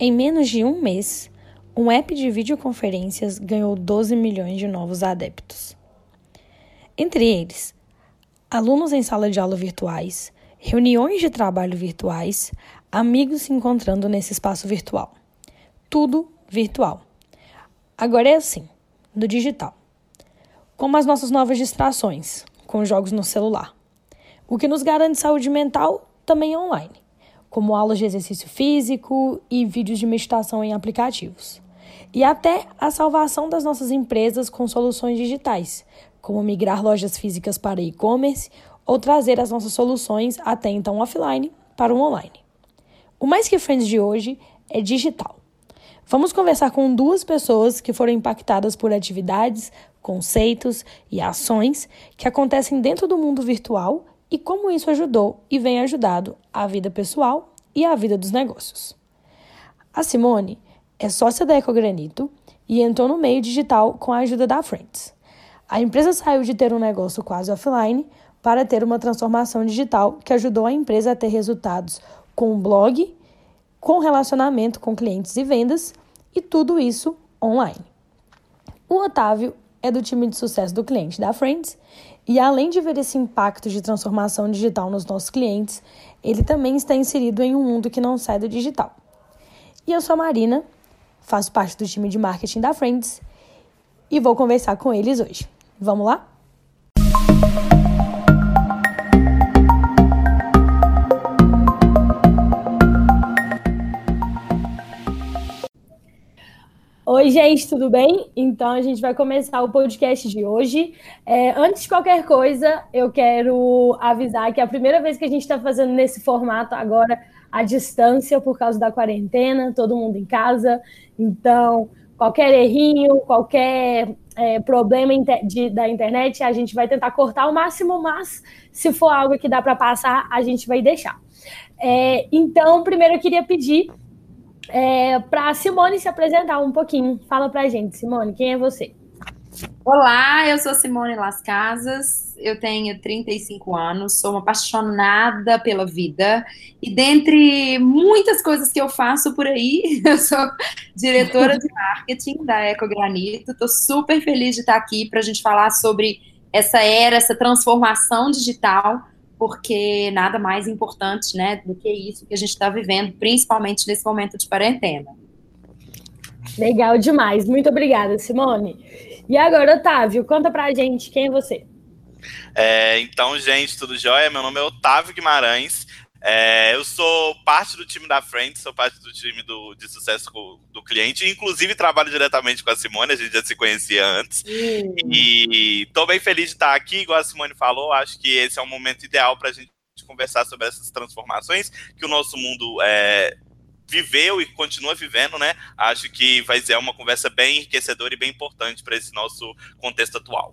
Em menos de um mês, um app de videoconferências ganhou 12 milhões de novos adeptos. Entre eles, alunos em sala de aula virtuais, reuniões de trabalho virtuais, amigos se encontrando nesse espaço virtual. Tudo virtual. Agora é assim, no digital. Como as nossas novas distrações, com jogos no celular. O que nos garante saúde mental também é online, como aulas de exercício físico e vídeos de meditação em aplicativos e até a salvação das nossas empresas com soluções digitais, como migrar lojas físicas para e-commerce ou trazer as nossas soluções até então offline para o online. O Mais Que Friends de hoje é digital. Vamos conversar com duas pessoas que foram impactadas por atividades, conceitos e ações que acontecem dentro do mundo virtual e como isso ajudou e vem ajudado a vida pessoal e a vida dos negócios. A Simone é sócia da Ecogranito e entrou no meio digital com a ajuda da Friends. A empresa saiu de ter um negócio quase offline para ter uma transformação digital que ajudou a empresa a ter resultados com um blog, com relacionamento com clientes e vendas e tudo isso online. O Otávio é do time de sucesso do cliente da Friends e além de ver esse impacto de transformação digital nos nossos clientes, ele também está inserido em um mundo que não sai do digital. E eu sou a Marina, faço parte do time de marketing da Friends e vou conversar com eles hoje. Vamos lá? Oi, gente, tudo bem? Então a gente vai começar o podcast de hoje. É, antes de qualquer coisa, eu quero avisar que é a primeira vez que a gente está fazendo nesse formato agora à distância por causa da quarentena, todo mundo em casa. Então, qualquer errinho, qualquer é, problema de, da internet, a gente vai tentar cortar ao máximo, mas se for algo que dá para passar, a gente vai deixar. É, então, primeiro eu queria pedir é, para Simone se apresentar um pouquinho. Fala para a gente, Simone, quem é você? Olá, eu sou Simone Las Casas, eu tenho 35 anos, sou uma apaixonada pela vida e dentre muitas coisas que eu faço por aí, eu sou diretora de marketing da Ecogranito, estou super feliz de estar aqui para a gente falar sobre essa era, essa transformação digital, porque nada mais importante né, do que isso que a gente está vivendo, principalmente nesse momento de quarentena. Legal demais, muito obrigada, Simone. E agora, Otávio, conta pra gente quem é você. É, então, gente, tudo jóia? Meu nome é Otávio Guimarães. É, eu sou parte do time da Friends, sou parte do time do, de sucesso do cliente, inclusive trabalho diretamente com a Simone, a gente já se conhecia antes. Hum. E estou bem feliz de estar aqui, igual a Simone falou, acho que esse é um momento ideal para a gente conversar sobre essas transformações que o nosso mundo é, viveu e continua vivendo, né? Acho que vai ser uma conversa bem enriquecedora e bem importante para esse nosso contexto atual.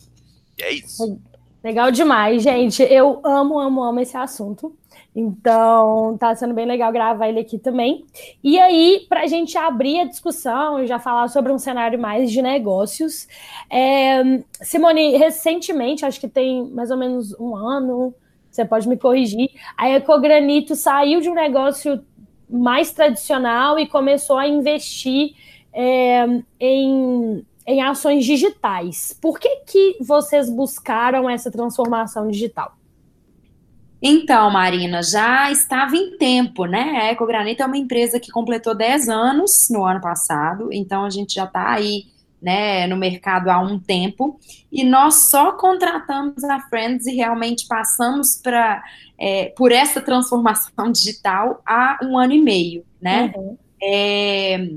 E é isso. Legal demais, gente. Eu amo, amo, amo esse assunto. Então, tá sendo bem legal gravar ele aqui também. E aí, para a gente abrir a discussão e já falar sobre um cenário mais de negócios, é, Simone, recentemente, acho que tem mais ou menos um ano, você pode me corrigir, a Ecogranito saiu de um negócio mais tradicional e começou a investir é, em, em ações digitais. Por que, que vocês buscaram essa transformação digital? Então, Marina, já estava em tempo, né? A Ecogranito é uma empresa que completou 10 anos no ano passado, então a gente já está aí né, no mercado há um tempo, e nós só contratamos a Friends e realmente passamos para é, por essa transformação digital há um ano e meio, né? Uhum. É,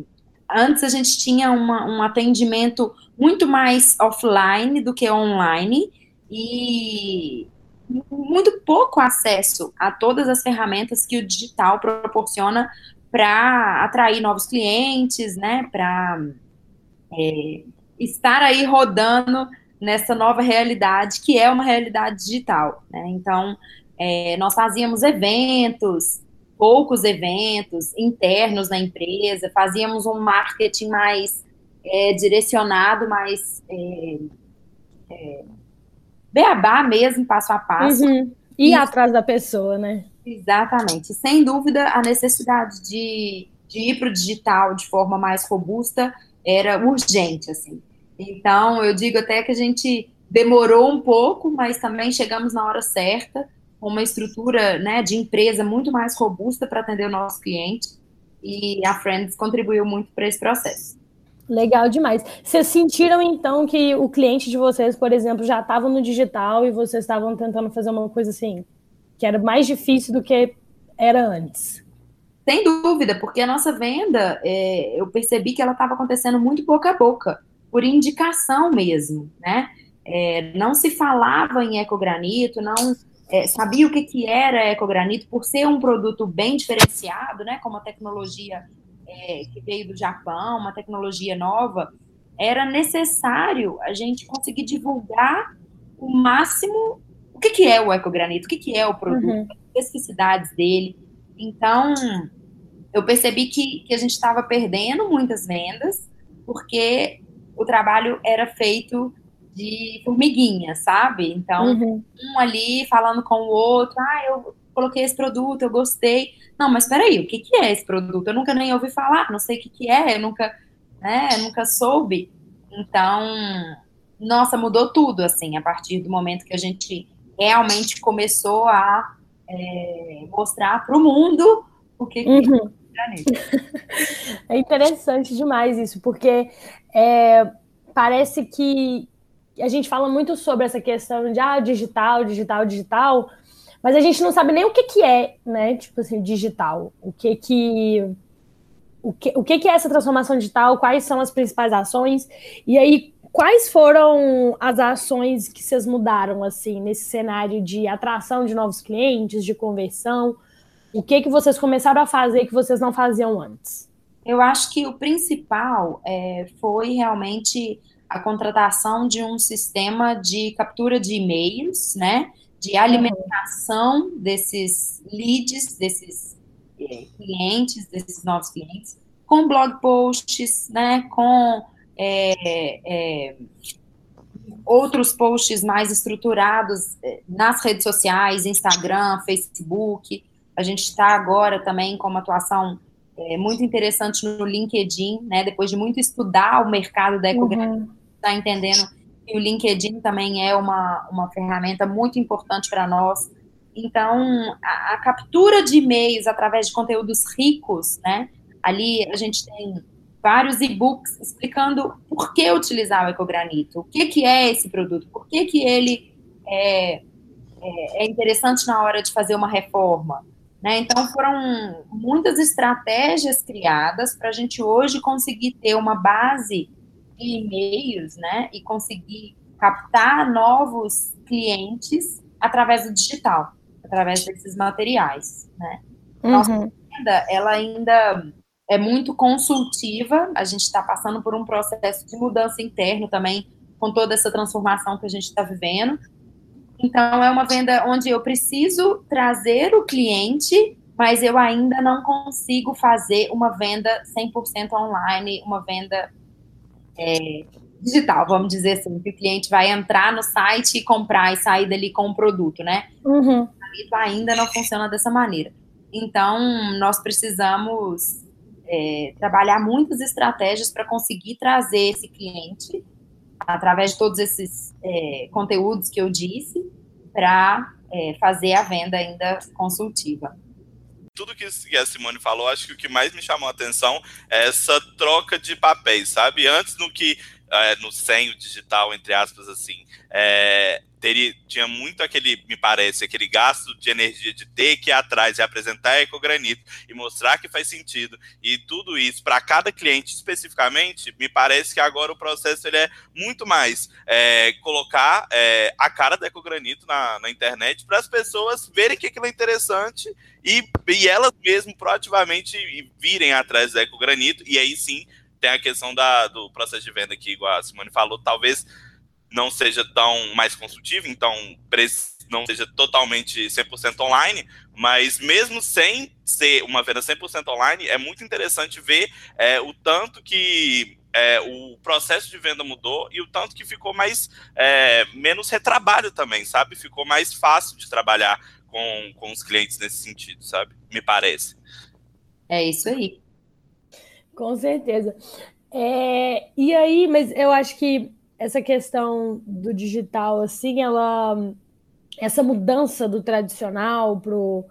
antes a gente tinha uma, um atendimento muito mais offline do que online e muito pouco acesso a todas as ferramentas que o digital proporciona para atrair novos clientes, né? Para é, estar aí rodando nessa nova realidade que é uma realidade digital, né? Então é, nós fazíamos eventos, poucos eventos internos na empresa, fazíamos um marketing mais é, direcionado, mais é, é, beabá mesmo, passo a passo. Uhum. E, e atrás da pessoa, né? Exatamente. Sem dúvida, a necessidade de de ir para o digital de forma mais robusta era urgente, assim. Então, eu digo até que a gente demorou um pouco, mas também chegamos na hora certa, com uma estrutura né, de empresa muito mais robusta para atender o nosso cliente, e a Friends contribuiu muito para esse processo. Legal demais. Vocês sentiram então que o cliente de vocês, por exemplo, já estava no digital e vocês estavam tentando fazer uma coisa assim, que era mais difícil do que era antes? Sem dúvida, porque a nossa venda, é, eu percebi que ela estava acontecendo muito boca a boca, por indicação mesmo, né? É, não se falava em ecogranito, não é, sabia o que, que era ecogranito, por ser um produto bem diferenciado, né? Como a tecnologia é, que veio do Japão, uma tecnologia nova, era necessário a gente conseguir divulgar o máximo o que, que é o ecogranito, o que, que é o produto, uhum. as especificidades dele. Então, eu percebi que, que a gente estava perdendo muitas vendas, porque o trabalho era feito de formiguinha, sabe? Então, uhum. um ali falando com o outro, ah, eu coloquei esse produto, eu gostei. Não, mas peraí, o que, que é esse produto? Eu nunca nem ouvi falar, não sei o que, que é, eu nunca, né, nunca soube. Então, nossa, mudou tudo, assim, a partir do momento que a gente realmente começou a é, mostrar para o mundo o que, que uhum. é interessante demais isso, porque é, parece que a gente fala muito sobre essa questão de ah, digital, digital, digital, mas a gente não sabe nem o que, que é, né? Tipo assim, digital. O que que. O que, o que, que é essa transformação digital? Quais são as principais ações? E aí, quais foram as ações que vocês mudaram, assim, nesse cenário de atração de novos clientes, de conversão? O que, que vocês começaram a fazer que vocês não faziam antes? Eu acho que o principal é, foi realmente a contratação de um sistema de captura de e-mails, né? De alimentação desses leads, desses é, clientes, desses novos clientes, com blog posts, né, com é, é, outros posts mais estruturados nas redes sociais, Instagram, Facebook. A gente está agora também com uma atuação é, muito interessante no LinkedIn, né, depois de muito estudar o mercado da ecografia, uhum. está entendendo e o LinkedIn também é uma, uma ferramenta muito importante para nós. Então, a, a captura de e-mails através de conteúdos ricos, né? Ali a gente tem vários e-books explicando por que utilizar o ecogranito, o que, que é esse produto, por que, que ele é, é, é interessante na hora de fazer uma reforma. Né? Então, foram muitas estratégias criadas para a gente hoje conseguir ter uma base e-mails, né, e conseguir captar novos clientes através do digital, através desses materiais, né. Uhum. Nossa venda, ela ainda é muito consultiva, a gente está passando por um processo de mudança interno também, com toda essa transformação que a gente está vivendo. Então, é uma venda onde eu preciso trazer o cliente, mas eu ainda não consigo fazer uma venda 100% online, uma venda é, digital, vamos dizer assim, que o cliente vai entrar no site e comprar e sair dali com o produto, né? Uhum. ainda não funciona dessa maneira. Então, nós precisamos é, trabalhar muitas estratégias para conseguir trazer esse cliente, através de todos esses é, conteúdos que eu disse, para é, fazer a venda ainda consultiva tudo que a Simone falou, acho que o que mais me chamou a atenção é essa troca de papéis, sabe? Antes no que é, no senho digital, entre aspas, assim, é, teria, tinha muito aquele, me parece, aquele gasto de energia de ter que ir atrás e apresentar ecogranito e mostrar que faz sentido. E tudo isso para cada cliente especificamente, me parece que agora o processo ele é muito mais é, colocar é, a cara do ecogranito na, na internet para as pessoas verem que aquilo é interessante e, e elas mesmo proativamente virem atrás do ecogranito. E aí sim tem a questão da, do processo de venda que, igual a Simone falou, talvez não seja tão mais consultivo, então não seja totalmente 100% online, mas mesmo sem ser uma venda 100% online, é muito interessante ver é, o tanto que é, o processo de venda mudou e o tanto que ficou mais é, menos retrabalho também, sabe? Ficou mais fácil de trabalhar com, com os clientes nesse sentido, sabe? Me parece. É isso aí. Com certeza. É, e aí, mas eu acho que essa questão do digital, assim, ela. Essa mudança do tradicional pro,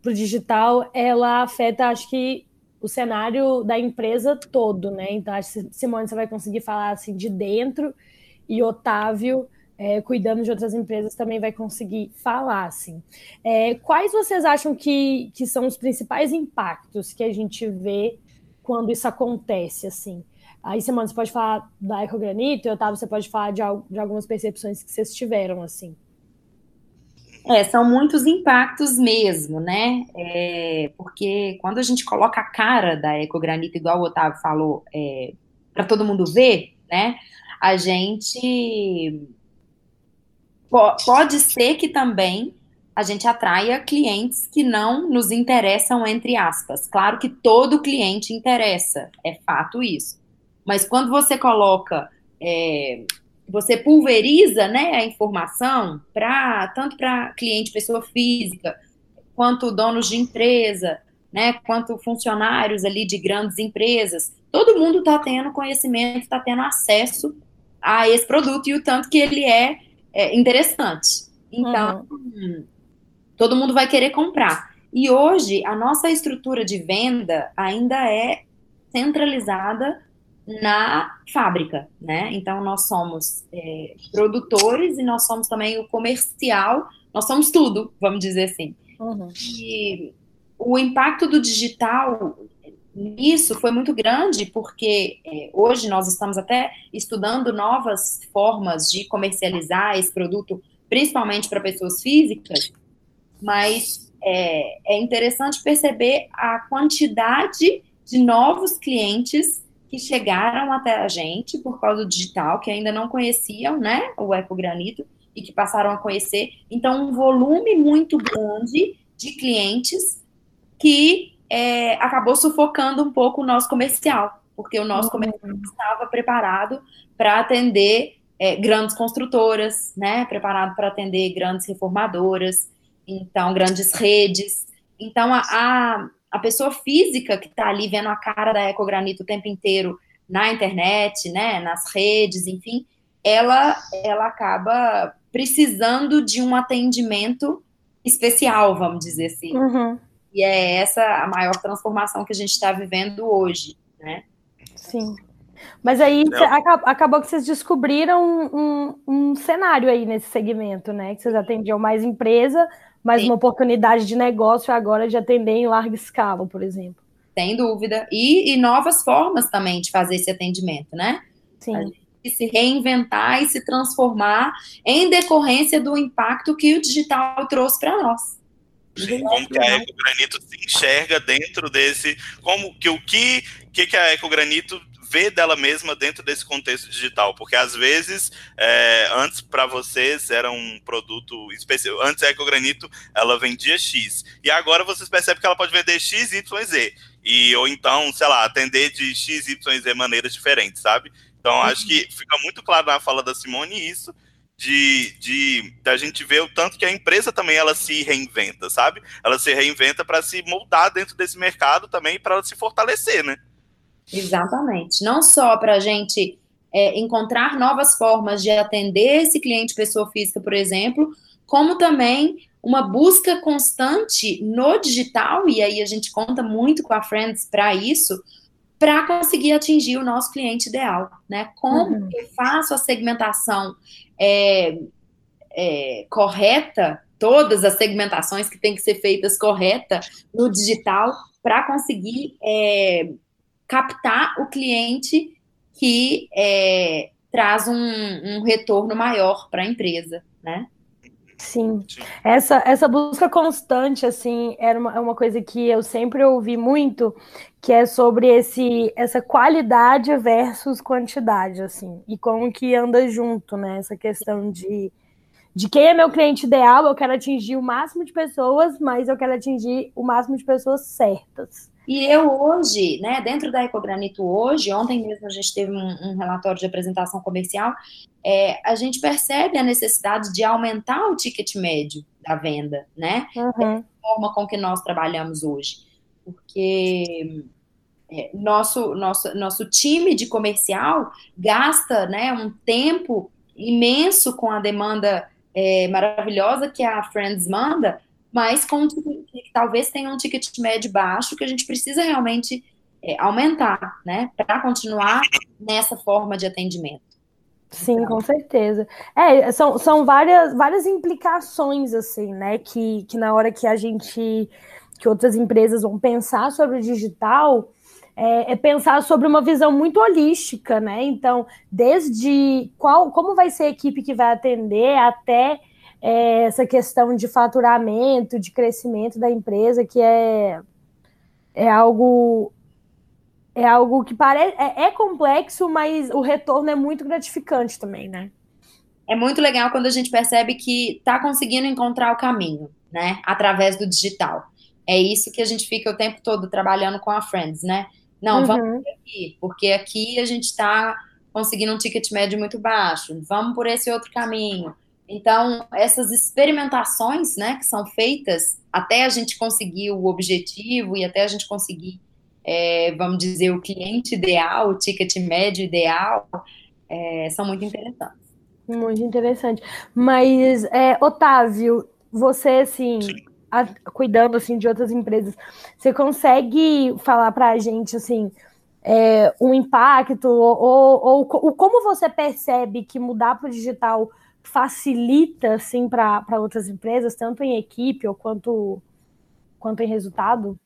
pro digital, ela afeta, acho que, o cenário da empresa todo, né? Então, acho que Simone, você vai conseguir falar assim de dentro, e Otávio, é, cuidando de outras empresas, também vai conseguir falar, assim. É, quais vocês acham que, que são os principais impactos que a gente vê quando isso acontece, assim? Aí, Simone, você pode falar da Ecogranito, e Otávio, você pode falar de, de algumas percepções que vocês tiveram, assim. É, são muitos impactos mesmo, né? É, porque quando a gente coloca a cara da ecogranito, igual o Otávio falou, é, para todo mundo ver, né? A gente pode ser que também a gente atraia clientes que não nos interessam, entre aspas. Claro que todo cliente interessa, é fato isso. Mas quando você coloca é, você pulveriza né, a informação para tanto para cliente, pessoa física, quanto donos de empresa, né, quanto funcionários ali de grandes empresas. Todo mundo está tendo conhecimento, está tendo acesso a esse produto e o tanto que ele é, é interessante. Então, uhum. Todo mundo vai querer comprar. E hoje, a nossa estrutura de venda ainda é centralizada na fábrica, né? Então nós somos é, produtores e nós somos também o comercial, nós somos tudo, vamos dizer assim. Uhum. E o impacto do digital nisso foi muito grande, porque é, hoje nós estamos até estudando novas formas de comercializar esse produto, principalmente para pessoas físicas, mas é, é interessante perceber a quantidade de novos clientes que chegaram até a gente por causa do digital, que ainda não conheciam, né, o ecogranito, e que passaram a conhecer. Então, um volume muito grande de clientes que é, acabou sufocando um pouco o nosso comercial, porque o nosso uhum. comercial estava preparado para atender é, grandes construtoras, né, preparado para atender grandes reformadoras, então, grandes redes. Então, a, a a pessoa física que está ali vendo a cara da ecogranito o tempo inteiro na internet, né, nas redes, enfim, ela, ela acaba precisando de um atendimento especial, vamos dizer assim. Uhum. E é essa a maior transformação que a gente está vivendo hoje, né? Sim. Mas aí acabou que vocês descobriram um, um, um, cenário aí nesse segmento, né? Que vocês atendiam mais empresa, mas Sim. uma oportunidade de negócio agora de atender em larga escala, por exemplo. Sem dúvida. E, e novas formas também de fazer esse atendimento, né? Sim. se reinventar e se transformar em decorrência do impacto que o digital trouxe para nós. Como que a Ecogranito se enxerga dentro desse. Como que o que, que, que a Ecogranito ver dela mesma dentro desse contexto digital, porque às vezes é, antes para vocês era um produto especial, antes a Ecogranito ela vendia X e agora vocês percebem que ela pode vender X, Y, Z e ou então sei lá atender de X, Y, Z maneiras diferentes, sabe? Então uhum. acho que fica muito claro na fala da Simone isso de, de da gente ver o tanto que a empresa também ela se reinventa, sabe? Ela se reinventa para se moldar dentro desse mercado também para ela se fortalecer, né? Exatamente. Não só para a gente é, encontrar novas formas de atender esse cliente pessoa física, por exemplo, como também uma busca constante no digital, e aí a gente conta muito com a Friends para isso, para conseguir atingir o nosso cliente ideal, né? Como uhum. eu faço a segmentação é, é, correta, todas as segmentações que têm que ser feitas correta no digital, para conseguir é, captar o cliente que é, traz um, um retorno maior para a empresa, né? Sim. Essa, essa busca constante, assim, era uma, é uma coisa que eu sempre ouvi muito, que é sobre esse, essa qualidade versus quantidade, assim, e como que anda junto, né? Essa questão de, de quem é meu cliente ideal, eu quero atingir o máximo de pessoas, mas eu quero atingir o máximo de pessoas certas. E eu hoje, né, dentro da Ecogranito hoje, ontem mesmo a gente teve um, um relatório de apresentação comercial, é, a gente percebe a necessidade de aumentar o ticket médio da venda, né? Uhum. Da forma com que nós trabalhamos hoje. Porque é, nosso, nosso, nosso time de comercial gasta né, um tempo imenso com a demanda é, maravilhosa que a Friends manda, mas com talvez tenha um ticket médio baixo que a gente precisa realmente é, aumentar, né, para continuar nessa forma de atendimento. Sim, então. com certeza. É, são, são várias, várias implicações, assim, né, que, que na hora que a gente, que outras empresas vão pensar sobre o digital, é, é, pensar sobre uma visão muito holística, né? Então, desde qual, como vai ser a equipe que vai atender, até é, essa questão de faturamento, de crescimento da empresa, que é, é algo é algo que parece é, é complexo, mas o retorno é muito gratificante também, né? É muito legal quando a gente percebe que está conseguindo encontrar o caminho, né? Através do digital. É isso que a gente fica o tempo todo trabalhando com a Friends, né? Não, uhum. vamos por aqui, porque aqui a gente está conseguindo um ticket médio muito baixo, vamos por esse outro caminho. Então, essas experimentações, né, que são feitas até a gente conseguir o objetivo e até a gente conseguir, é, vamos dizer, o cliente ideal, o ticket médio ideal, é, são muito interessantes. Muito interessante. Mas, é, Otávio, você, assim, Sim a, cuidando assim de outras empresas, você consegue falar para a gente assim é, um impacto ou, ou, ou, como você percebe que mudar para o digital facilita assim para outras empresas, tanto em equipe ou quanto quanto em resultado?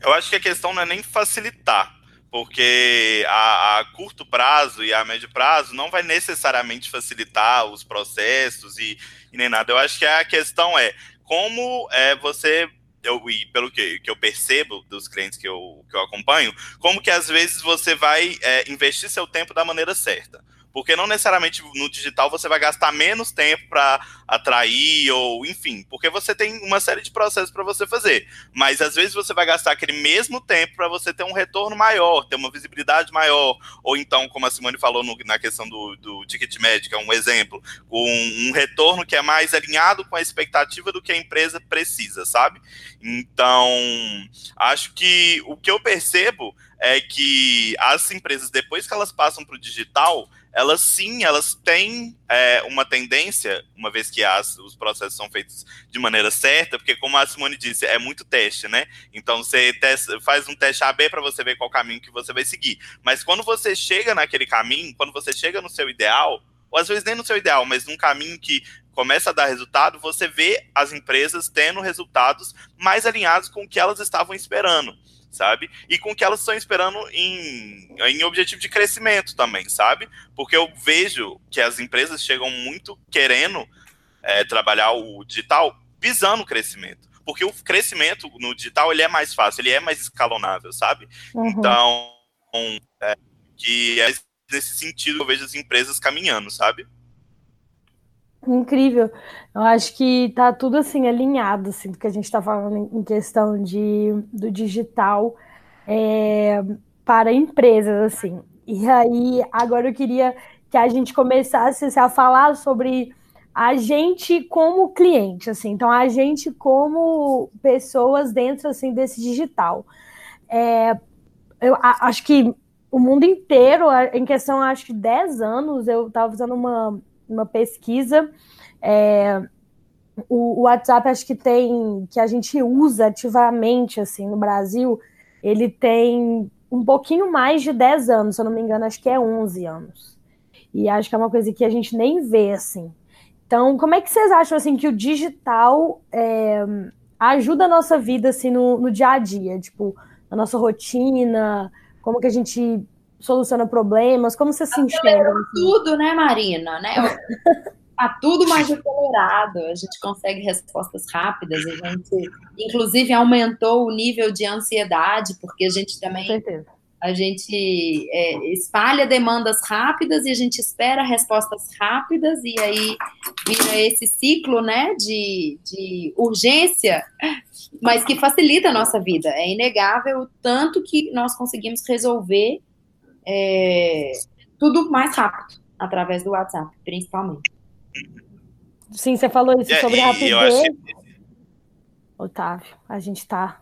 Eu acho que a questão não é nem facilitar, porque a, a, curto prazo e a médio prazo não vai necessariamente facilitar os processos e, e nem nada. Eu acho que a questão é como é, você eu, e pelo que, que eu percebo dos clientes que eu, que eu acompanho, como que às vezes você vai é, investir seu tempo da maneira certa. Porque não necessariamente no digital você vai gastar menos tempo para atrair ou enfim, porque você tem uma série de processos para você fazer. Mas às vezes você vai gastar aquele mesmo tempo para você ter um retorno maior, ter uma visibilidade maior, ou então, como a Simone falou no, na questão do, do ticket médico, é um exemplo, com um retorno que é mais alinhado com a expectativa do que a empresa precisa, sabe? Então, acho que o que eu percebo é que as empresas, depois que elas passam para o digital, elas sim, elas têm é, uma tendência, uma vez que as, os processos são feitos de maneira certa, porque como a Simone disse, é muito teste, né? Então você testa, faz um teste AB para você ver qual caminho que você vai seguir. Mas quando você chega naquele caminho, quando você chega no seu ideal, ou às vezes nem no seu ideal, mas num caminho que começa a dar resultado, você vê as empresas tendo resultados mais alinhados com o que elas estavam esperando sabe? E com o que elas estão esperando em, em objetivo de crescimento também, sabe? Porque eu vejo que as empresas chegam muito querendo é, trabalhar o digital visando o crescimento. Porque o crescimento no digital ele é mais fácil, ele é mais escalonável, sabe? Uhum. Então, é, que é nesse sentido que eu vejo as empresas caminhando, sabe? Incrível. Eu acho que tá tudo assim alinhado, assim, do que a gente está falando em questão de, do digital é, para empresas, assim. E aí, agora eu queria que a gente começasse assim, a falar sobre a gente como cliente, assim, então a gente como pessoas dentro assim desse digital. É, eu acho que o mundo inteiro, em questão, acho que 10 anos, eu estava fazendo uma uma pesquisa. É, o, o, WhatsApp acho que tem que a gente usa ativamente assim no Brasil, ele tem um pouquinho mais de 10 anos, se eu não me engano, acho que é 11 anos. E acho que é uma coisa que a gente nem vê assim. Então, como é que vocês acham assim que o digital é, ajuda a nossa vida assim no, no dia a dia, tipo, na nossa rotina, como que a gente soluciona problemas? Como você se enxerga? Tudo, né, Marina? Né? Tá tudo mais acelerado, a gente consegue respostas rápidas, a gente, inclusive, aumentou o nível de ansiedade, porque a gente também. Com certeza. A gente é, espalha demandas rápidas e a gente espera respostas rápidas, e aí vira esse ciclo né, de, de urgência, mas que facilita a nossa vida. É inegável o tanto que nós conseguimos resolver é, tudo mais rápido, através do WhatsApp, principalmente. Sim, você falou isso é, sobre a rapidez. Que... Otávio, a gente está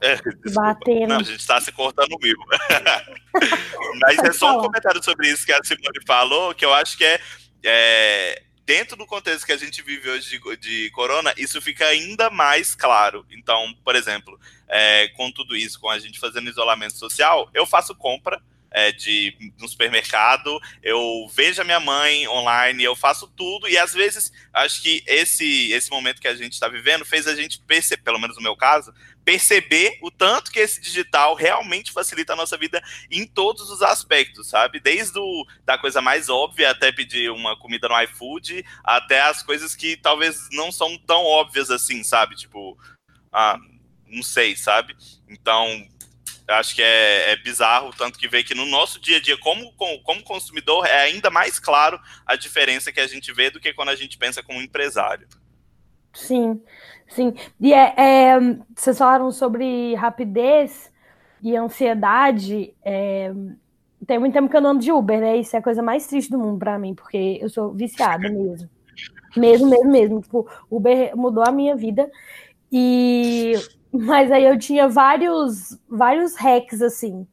É, batendo. Não, a gente está se cortando mil. Mas é só um comentário sobre isso que a Simone falou, que eu acho que é, é dentro do contexto que a gente vive hoje de, de, corona, isso fica ainda mais claro. Então, por exemplo, é, com tudo isso, com a gente fazendo isolamento social, eu faço compra é, de no supermercado, eu vejo a minha mãe online, eu faço tudo, e às vezes acho que esse, esse momento que a gente está vivendo fez a gente perceber, pelo menos no meu caso, perceber o tanto que esse digital realmente facilita a nossa vida em todos os aspectos, sabe? Desde o, da coisa mais óbvia, até pedir uma comida no iFood, até as coisas que talvez não são tão óbvias assim, sabe? Tipo, ah, não sei, sabe? Então, acho que é, é, bizarro, tanto que vê que no nosso dia a dia, como, como consumidor, é ainda mais claro a diferença que a gente vê do que quando a gente pensa como empresário. Sim, sim. E é, é vocês falaram sobre rapidez e ansiedade. É, tem muito tempo que eu não ando de Uber, né? Isso é a coisa mais triste do mundo para mim, porque eu sou viciada mesmo. Mesmo, mesmo, mesmo. Tipo, Uber mudou a minha vida. E mas aí eu tinha vários, vários hacks, assim.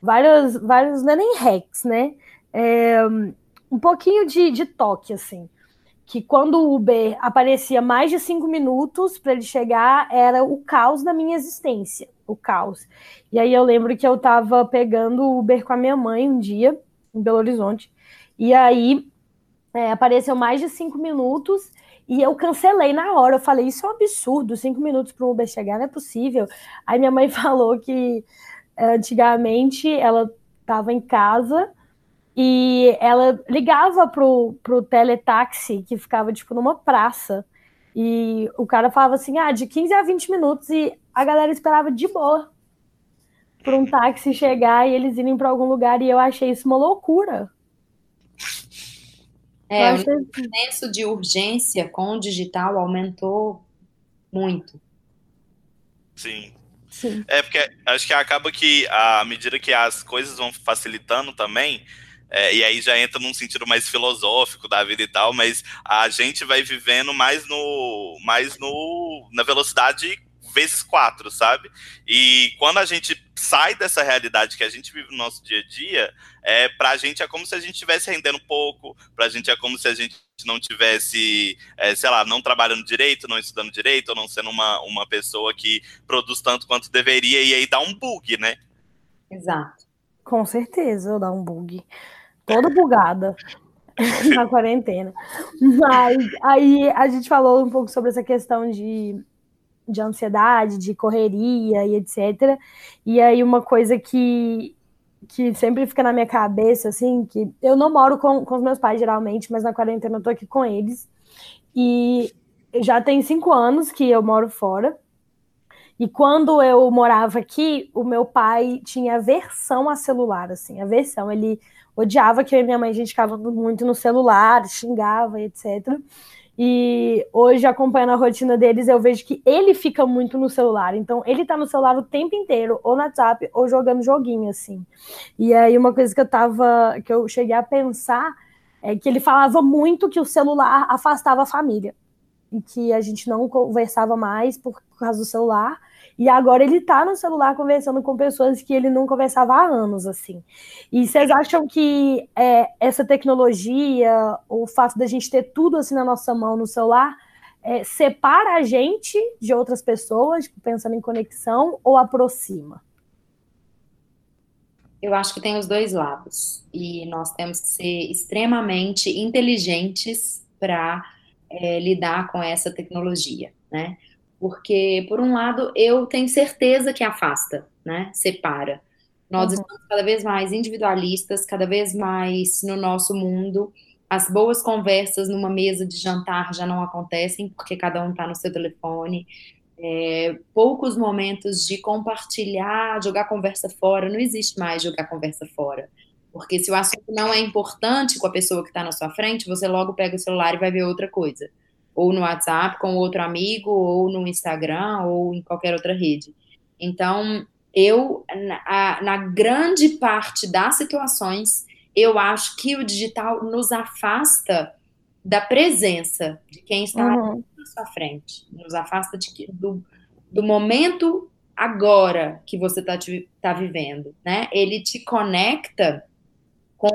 Vários, vários, não é nem hacks, né? É, um pouquinho de, de toque, assim. Que quando o Uber aparecia mais de cinco minutos para ele chegar, era o caos da minha existência. O caos. E aí eu lembro que eu tava pegando o Uber com a minha mãe um dia, em Belo Horizonte. E aí é, apareceu mais de cinco minutos e eu cancelei na hora. Eu falei, isso é um absurdo, cinco minutos para um Uber chegar não é possível. Aí minha mãe falou que eh, antigamente ela estava em casa e ela ligava pro, pro teletaxi que ficava tipo numa praça. E o cara falava assim: ah, de 15 a 20 minutos, e a galera esperava de boa para um táxi chegar e eles irem para algum lugar, e eu achei isso uma loucura. É, o senso de urgência com o digital aumentou muito. Sim. Sim. É porque acho que acaba que à medida que as coisas vão facilitando também, é, e aí já entra num sentido mais filosófico da vida e tal, mas a gente vai vivendo mais no mais no na velocidade vezes quatro, sabe? E quando a gente sai dessa realidade que a gente vive no nosso dia a dia, é, para a gente é como se a gente estivesse rendendo pouco, para a gente é como se a gente não tivesse, é, sei lá, não trabalhando direito, não estudando direito, ou não sendo uma, uma pessoa que produz tanto quanto deveria, e aí dá um bug, né? Exato. Com certeza, dá um bug. Toda bugada na quarentena. Mas aí a gente falou um pouco sobre essa questão de de ansiedade, de correria e etc. E aí uma coisa que, que sempre fica na minha cabeça, assim, que eu não moro com, com os meus pais geralmente, mas na quarentena eu tô aqui com eles. E já tem cinco anos que eu moro fora. E quando eu morava aqui, o meu pai tinha aversão a celular, assim, aversão. Ele odiava que eu e minha mãe a gente ficava muito no celular, xingava, etc. E hoje, acompanhando a rotina deles, eu vejo que ele fica muito no celular. Então, ele tá no celular o tempo inteiro, ou no WhatsApp, ou jogando joguinho, assim. E aí, uma coisa que eu tava. que eu cheguei a pensar é que ele falava muito que o celular afastava a família. E que a gente não conversava mais por causa do celular. E agora ele tá no celular conversando com pessoas que ele não conversava há anos, assim. E vocês acham que é, essa tecnologia, o fato da gente ter tudo assim na nossa mão no celular, é, separa a gente de outras pessoas, pensando em conexão, ou aproxima? Eu acho que tem os dois lados. E nós temos que ser extremamente inteligentes para é, lidar com essa tecnologia, né? Porque, por um lado, eu tenho certeza que afasta, né? Separa. Nós uhum. estamos cada vez mais individualistas, cada vez mais no nosso mundo. As boas conversas numa mesa de jantar já não acontecem, porque cada um está no seu telefone. É, poucos momentos de compartilhar, jogar conversa fora. Não existe mais jogar conversa fora. Porque se o assunto não é importante com a pessoa que está na sua frente, você logo pega o celular e vai ver outra coisa ou no WhatsApp com outro amigo, ou no Instagram, ou em qualquer outra rede. Então, eu, na, na grande parte das situações, eu acho que o digital nos afasta da presença de quem está uhum. na sua frente, nos afasta de, do, do momento agora que você está tá vivendo, né? Ele te conecta com,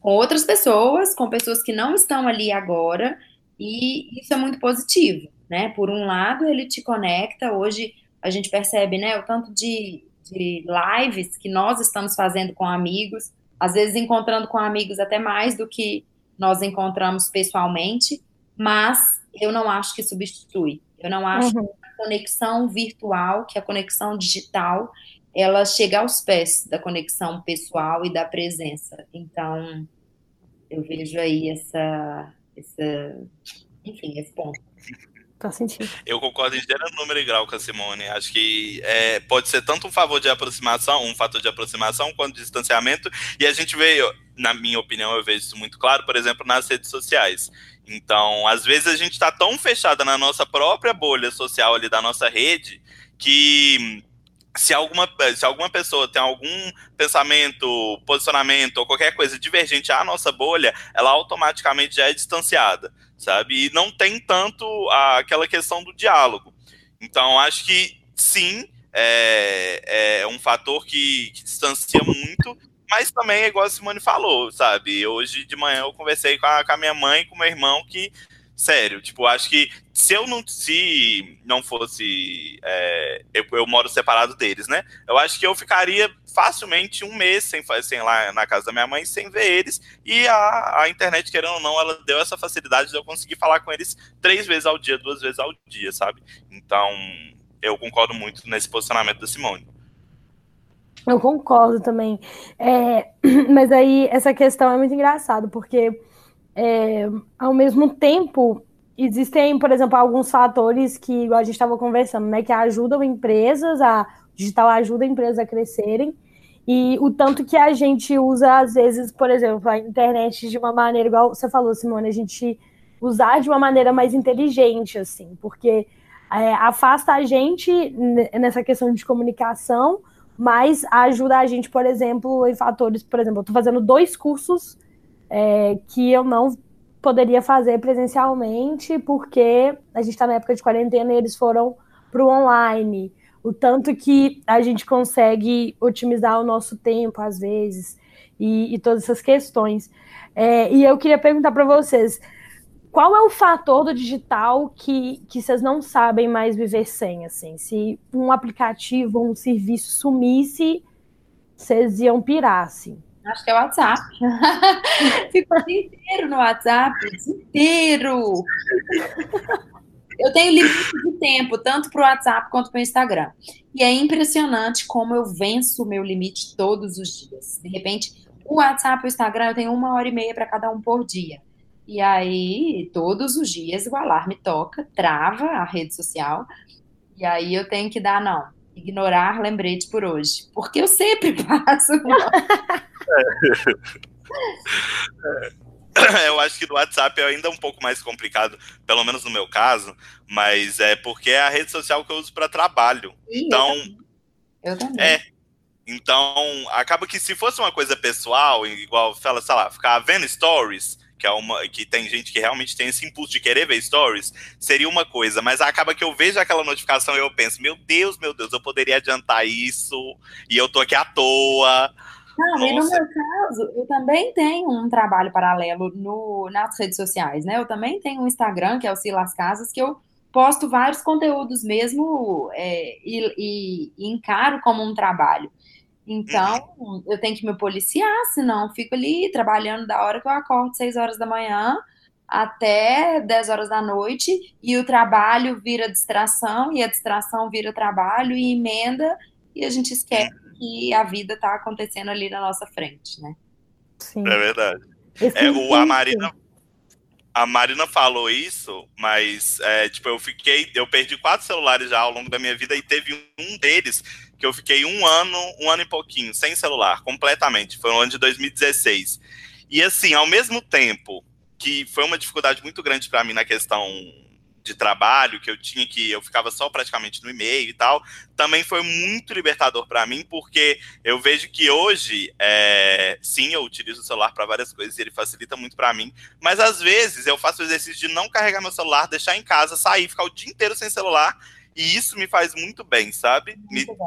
com outras pessoas, com pessoas que não estão ali agora, e isso é muito positivo, né? Por um lado, ele te conecta, hoje a gente percebe, né, o tanto de, de lives que nós estamos fazendo com amigos, às vezes encontrando com amigos até mais do que nós encontramos pessoalmente, mas eu não acho que substitui. Eu não acho uhum. que a conexão virtual, que a conexão digital, ela chega aos pés da conexão pessoal e da presença. Então, eu vejo aí essa, essa enfim, esse ponto. Faz sentido. Eu concordo em gênero, número e grau com a Simone. Acho que é, pode ser tanto um favor de aproximação, um fator de aproximação, quanto de distanciamento. E a gente vê, na minha opinião, eu vejo isso muito claro, por exemplo, nas redes sociais. Então, às vezes a gente está tão fechada na nossa própria bolha social ali da nossa rede que se alguma, se alguma pessoa tem algum pensamento, posicionamento ou qualquer coisa divergente à nossa bolha, ela automaticamente já é distanciada sabe? E não tem tanto a, aquela questão do diálogo. Então, acho que sim, é, é um fator que, que, distancia muito, mas também é igual a Simone falou, sabe? Hoje de manhã eu conversei com a, com a minha mãe e com o meu irmão que Sério, tipo, acho que se eu não se não fosse. É, eu, eu, moro separado deles, né? Eu acho que eu ficaria facilmente um mês sem, sem lá na casa da minha mãe, sem ver eles. E a, a internet, querendo ou não, ela deu essa facilidade de eu conseguir falar com eles três vezes ao dia, duas vezes ao dia, sabe? Então, eu concordo muito nesse posicionamento da Simone. Eu concordo também. É, mas aí essa questão é muito engraçada, porque é, ao mesmo tempo, existem, por exemplo, alguns fatores que, a gente estava conversando, né, que ajudam empresas, a digital ajuda empresas a crescerem, e o tanto que a gente usa, às vezes, por exemplo, a internet de uma maneira, igual você falou, Simone, a gente usar de uma maneira mais inteligente, assim, porque é, afasta a gente nessa questão de comunicação, mas ajuda a gente, por exemplo, em fatores, por exemplo, eu estou fazendo dois cursos é, que eu não poderia fazer presencialmente, porque a gente está na época de quarentena e eles foram para o online. O tanto que a gente consegue otimizar o nosso tempo, às vezes, e, e todas essas questões. É, e eu queria perguntar para vocês: qual é o fator do digital que, que vocês não sabem mais viver sem? Assim, se um aplicativo, um serviço sumisse, vocês iam pirar, assim. Acho que é o WhatsApp. Fico o dia inteiro no WhatsApp, o dia inteiro. Eu tenho limite de tempo, tanto para o WhatsApp quanto para o Instagram. E é impressionante como eu venço o meu limite todos os dias. De repente, o WhatsApp e o Instagram eu tenho uma hora e meia para cada um por dia. E aí, todos os dias, o alarme toca, trava a rede social. E aí eu tenho que dar, não, ignorar lembrete por hoje. Porque eu sempre faço. É. Eu acho que no WhatsApp é ainda um pouco mais complicado, pelo menos no meu caso, mas é porque é a rede social que eu uso para trabalho. Ih, então, eu também. É. Então, acaba que se fosse uma coisa pessoal, igual, fala, sei lá, ficar vendo stories, que é uma que tem gente que realmente tem esse impulso de querer ver stories, seria uma coisa, mas acaba que eu vejo aquela notificação e eu penso, meu Deus, meu Deus, eu poderia adiantar isso, e eu tô aqui à toa. Não, e no meu caso, eu também tenho um trabalho paralelo no, nas redes sociais, né? Eu também tenho um Instagram, que é o Silas Casas, que eu posto vários conteúdos mesmo é, e, e, e encaro como um trabalho. Então, uhum. eu tenho que me policiar, senão fico ali trabalhando da hora que eu acordo, 6 horas da manhã, até 10 horas da noite, e o trabalho vira distração, e a distração vira trabalho e emenda, e a gente esquece uhum. Que a vida está acontecendo ali na nossa frente, né? Sim. É verdade. É, o, a Marina a Marina falou isso, mas é, tipo, eu fiquei, eu perdi quatro celulares já ao longo da minha vida e teve um deles que eu fiquei um ano, um ano e pouquinho, sem celular, completamente. Foi no ano de 2016. E assim, ao mesmo tempo que foi uma dificuldade muito grande para mim na questão de trabalho, que eu tinha que eu ficava só praticamente no e-mail e tal, também foi muito libertador para mim, porque eu vejo que hoje, é, sim, eu utilizo o celular para várias coisas e ele facilita muito para mim, mas às vezes eu faço o exercício de não carregar meu celular, deixar em casa, sair, ficar o dia inteiro sem celular E isso me faz muito bem, sabe? Muito me,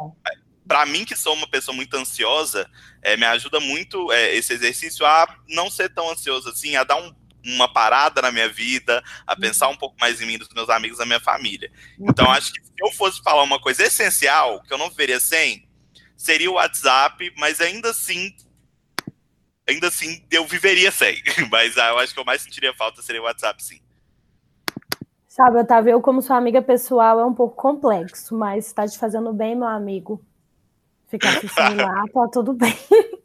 para mim, que sou uma pessoa muito ansiosa, é, me ajuda muito é, esse exercício a não ser tão ansioso assim, a dar um, uma parada na minha vida, a pensar um pouco mais em mim, dos meus amigos, da minha família. Então, acho que se eu fosse falar uma coisa essencial, que eu não veria sem, seria o WhatsApp, mas ainda assim, ainda assim, eu viveria sem. Mas ah, eu acho que eu mais sentiria falta seria o WhatsApp, sim. Sabe, Otávio, eu como sua amiga pessoal é um pouco complexo, mas está te fazendo bem, meu amigo. Ficar sem celular, tá tudo bem.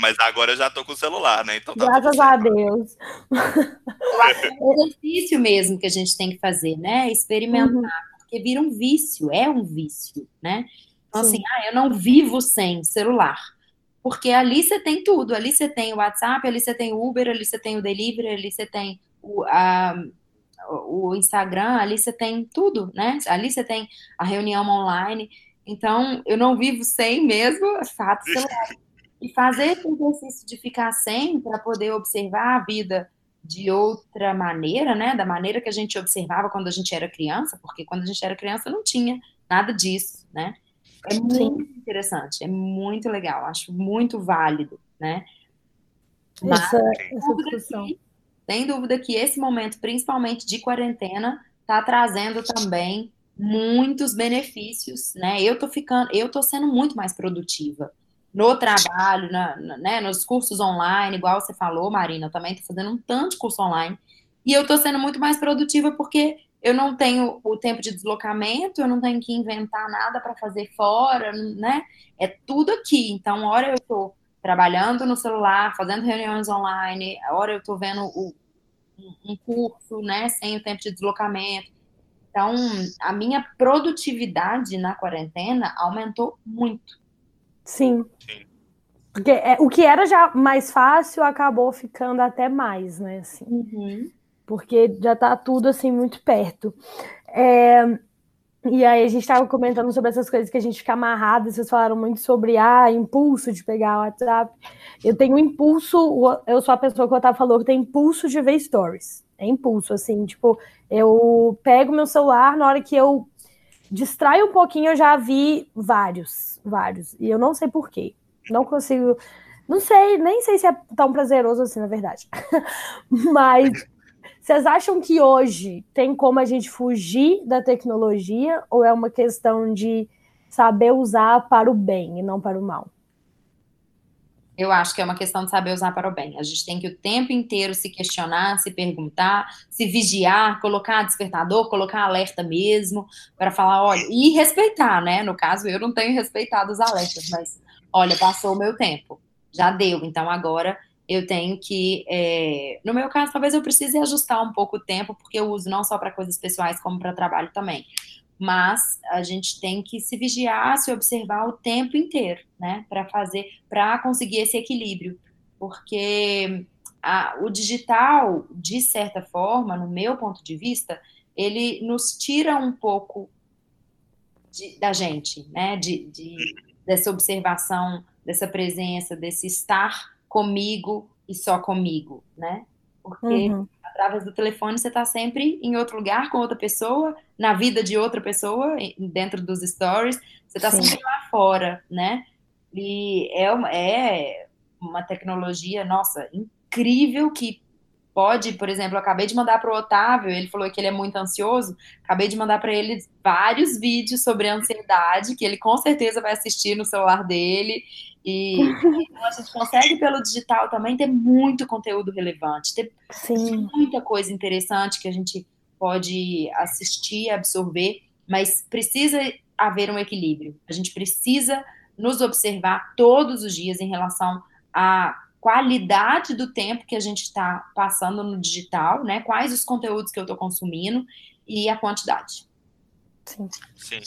Mas agora eu já tô com o celular, né? Então tá Graças a Deus. É um exercício mesmo que a gente tem que fazer, né? Experimentar, uhum. porque vira um vício, é um vício, né? Então, Sim. assim, ah, eu não vivo sem celular. Porque ali você tem tudo, ali você tem o WhatsApp, ali você tem o Uber, ali você tem o delivery, ali você tem o, a, o Instagram, ali você tem tudo, né? Ali você tem a reunião online. Então, eu não vivo sem mesmo, fato celular. E fazer esse exercício de ficar sem para poder observar a vida de outra maneira, né? Da maneira que a gente observava quando a gente era criança, porque quando a gente era criança não tinha nada disso, né? É muito Sim. interessante, é muito legal, acho muito válido, né? Mas, essa, essa discussão. Que, sem dúvida que esse momento, principalmente de quarentena, está trazendo também muitos benefícios, né? Eu tô ficando, eu tô sendo muito mais produtiva no trabalho, na, na, né, nos cursos online, igual você falou, Marina, eu também tô fazendo um tanto de curso online, e eu tô sendo muito mais produtiva porque eu não tenho o tempo de deslocamento, eu não tenho que inventar nada para fazer fora, né? É tudo aqui. Então, hora eu tô trabalhando no celular, fazendo reuniões online, hora eu tô vendo o, um curso, né, sem o tempo de deslocamento. Então, a minha produtividade na quarentena aumentou muito. Sim. Sim. Porque é, o que era já mais fácil acabou ficando até mais, né? Assim, uhum. Porque já está tudo assim muito perto. É, e aí a gente estava comentando sobre essas coisas que a gente fica amarrado, vocês falaram muito sobre ah, impulso de pegar o WhatsApp. Eu tenho impulso, eu sou a pessoa que o Otávio falou que tem impulso de ver stories. É impulso, assim, tipo, eu pego meu celular, na hora que eu distraio um pouquinho, eu já vi vários, vários. E eu não sei porquê. Não consigo. Não sei, nem sei se é tão prazeroso assim, na verdade. Mas vocês acham que hoje tem como a gente fugir da tecnologia ou é uma questão de saber usar para o bem e não para o mal? Eu acho que é uma questão de saber usar para o bem. A gente tem que o tempo inteiro se questionar, se perguntar, se vigiar, colocar despertador, colocar alerta mesmo, para falar, olha, e respeitar, né? No caso, eu não tenho respeitado os alertas, mas olha, passou o meu tempo, já deu, então agora eu tenho que, é... no meu caso, talvez eu precise ajustar um pouco o tempo, porque eu uso não só para coisas pessoais, como para trabalho também mas a gente tem que se vigiar, se observar o tempo inteiro, né, para fazer, para conseguir esse equilíbrio, porque a, o digital, de certa forma, no meu ponto de vista, ele nos tira um pouco de, da gente, né, de, de, dessa observação, dessa presença, desse estar comigo e só comigo, né, porque uhum através do telefone você está sempre em outro lugar com outra pessoa, na vida de outra pessoa, dentro dos stories, você está sempre lá fora, né? E é uma, é uma tecnologia, nossa, incrível que pode, por exemplo, eu acabei de mandar para o Otávio, ele falou que ele é muito ansioso, acabei de mandar para ele vários vídeos sobre ansiedade, que ele com certeza vai assistir no celular dele, e então, a gente consegue, pelo digital também, ter muito conteúdo relevante, ter Sim. muita coisa interessante que a gente pode assistir, absorver, mas precisa haver um equilíbrio. A gente precisa nos observar todos os dias em relação à qualidade do tempo que a gente está passando no digital, né? Quais os conteúdos que eu estou consumindo e a quantidade. Sim. Sim.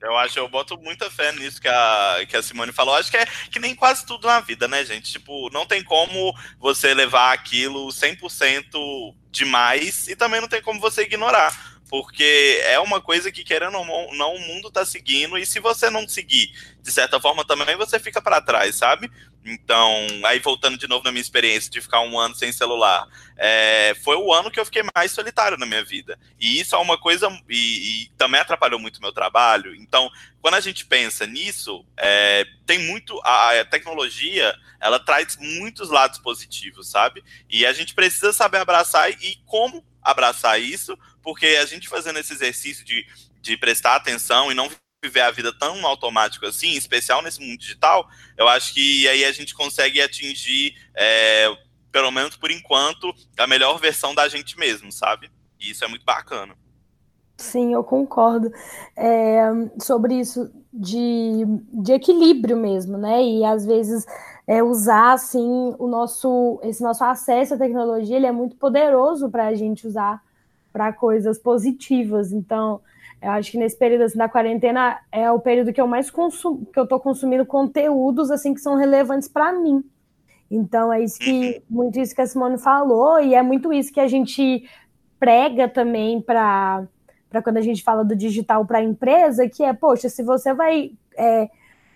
Eu acho, eu boto muita fé nisso que a, que a Simone falou. Acho que é que nem quase tudo na vida, né, gente? Tipo, não tem como você levar aquilo 100% demais e também não tem como você ignorar. Porque é uma coisa que, querendo ou não, o mundo está seguindo, e se você não seguir, de certa forma, também você fica para trás, sabe? Então, aí voltando de novo na minha experiência de ficar um ano sem celular, é, foi o ano que eu fiquei mais solitário na minha vida. E isso é uma coisa, e, e também atrapalhou muito o meu trabalho. Então, quando a gente pensa nisso, é, tem muito, a, a tecnologia, ela traz muitos lados positivos, sabe? E a gente precisa saber abraçar e como abraçar isso, porque a gente fazendo esse exercício de, de prestar atenção e não viver a vida tão automático assim, em especial nesse mundo digital, eu acho que aí a gente consegue atingir, é, pelo menos por enquanto, a melhor versão da gente mesmo, sabe? E isso é muito bacana. Sim, eu concordo. É, sobre isso de, de equilíbrio mesmo, né? E às vezes é, usar assim o nosso esse nosso acesso à tecnologia ele é muito poderoso para a gente usar para coisas positivas. Então, eu acho que nesse período assim, da quarentena é o período que eu mais consumo, que eu estou consumindo conteúdos assim que são relevantes para mim. Então é isso que muito isso que a Simone falou e é muito isso que a gente prega também para para quando a gente fala do digital para a empresa, que é, poxa, se você vai é,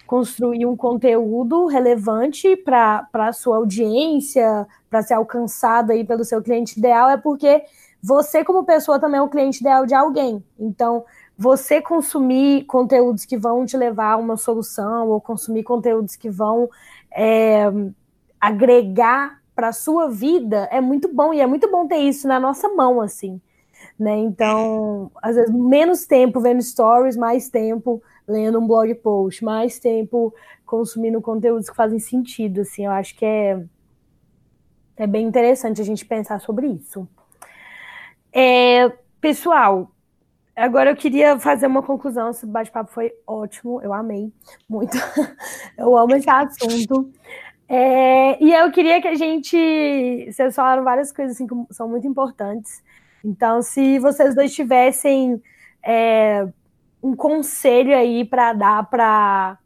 construir um conteúdo relevante para a sua audiência, para ser alcançado aí pelo seu cliente ideal, é porque você, como pessoa, também é o cliente ideal de alguém. Então, você consumir conteúdos que vão te levar a uma solução, ou consumir conteúdos que vão é, agregar para a sua vida, é muito bom. E é muito bom ter isso na nossa mão, assim. Né? Então, às vezes, menos tempo vendo stories, mais tempo lendo um blog post, mais tempo consumindo conteúdos que fazem sentido, assim, eu acho que é, é bem interessante a gente pensar sobre isso. É, pessoal, agora eu queria fazer uma conclusão. Esse bate-papo foi ótimo, eu amei muito. eu amo esse assunto. É, e eu queria que a gente. Vocês falaram várias coisas assim, que são muito importantes. Então, se vocês dois tivessem é, um conselho aí para dar para.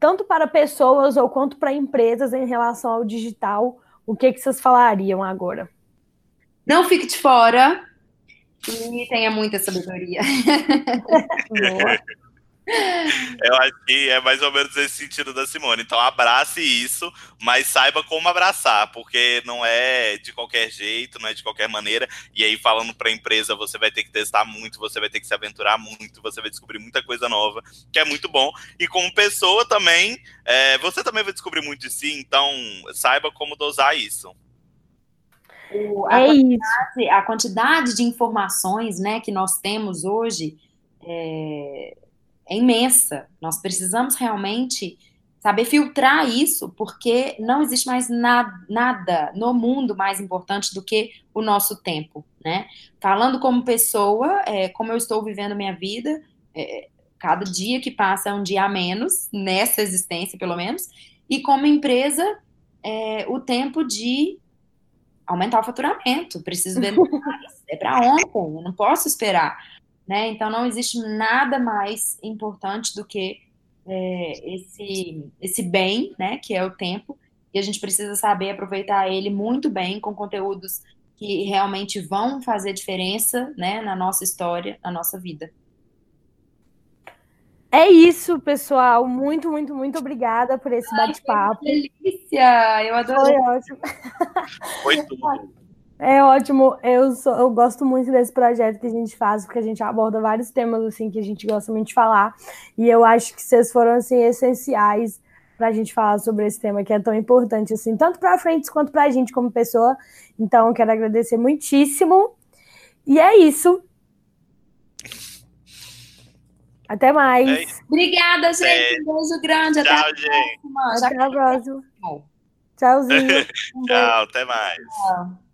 tanto para pessoas ou quanto para empresas em relação ao digital, o que, que vocês falariam agora? Não fique de fora e tenha muita sabedoria. Eu acho que é mais ou menos esse sentido da Simone. Então, abrace isso, mas saiba como abraçar, porque não é de qualquer jeito, não é de qualquer maneira. E aí, falando para a empresa, você vai ter que testar muito, você vai ter que se aventurar muito, você vai descobrir muita coisa nova, que é muito bom. E como pessoa também, é, você também vai descobrir muito de si, então saiba como dosar isso. O, a, é quantidade, a, quantidade, de informações né, que nós temos hoje é, é imensa. Nós precisamos realmente saber filtrar isso, porque não existe mais nada, nada no mundo mais importante do que o nosso tempo, né? Falando como pessoa, é, como eu estou vivendo minha vida, é, cada dia que passa é um dia a menos, nessa existência pelo menos, e como empresa, é, o tempo de aumentar o faturamento, preciso vender mais, é para ontem, eu não posso esperar. Né? Então, não existe nada mais importante do que é, esse, esse bem, né, que é o tempo, e a gente precisa saber aproveitar ele muito bem com conteúdos que realmente vão fazer diferença né, na nossa história, na nossa vida. É isso, pessoal. Muito, muito, muito obrigada por esse bate-papo. Delícia! Eu adorei. Foi ótimo. Foi tudo. É ótimo. Eu, sou, eu gosto muito desse projeto que a gente faz, porque a gente aborda vários temas assim que a gente gosta muito de falar. E eu acho que vocês foram assim essenciais para a gente falar sobre esse tema que é tão importante assim, tanto para frente quanto para a gente como pessoa. Então, quero agradecer muitíssimo. E é isso. Até mais. É Obrigada, gente. É. Um beijo grande. Tchau, até a gente. próxima. Até a próxima. Tchauzinho. Tchau, até mais. Tchau.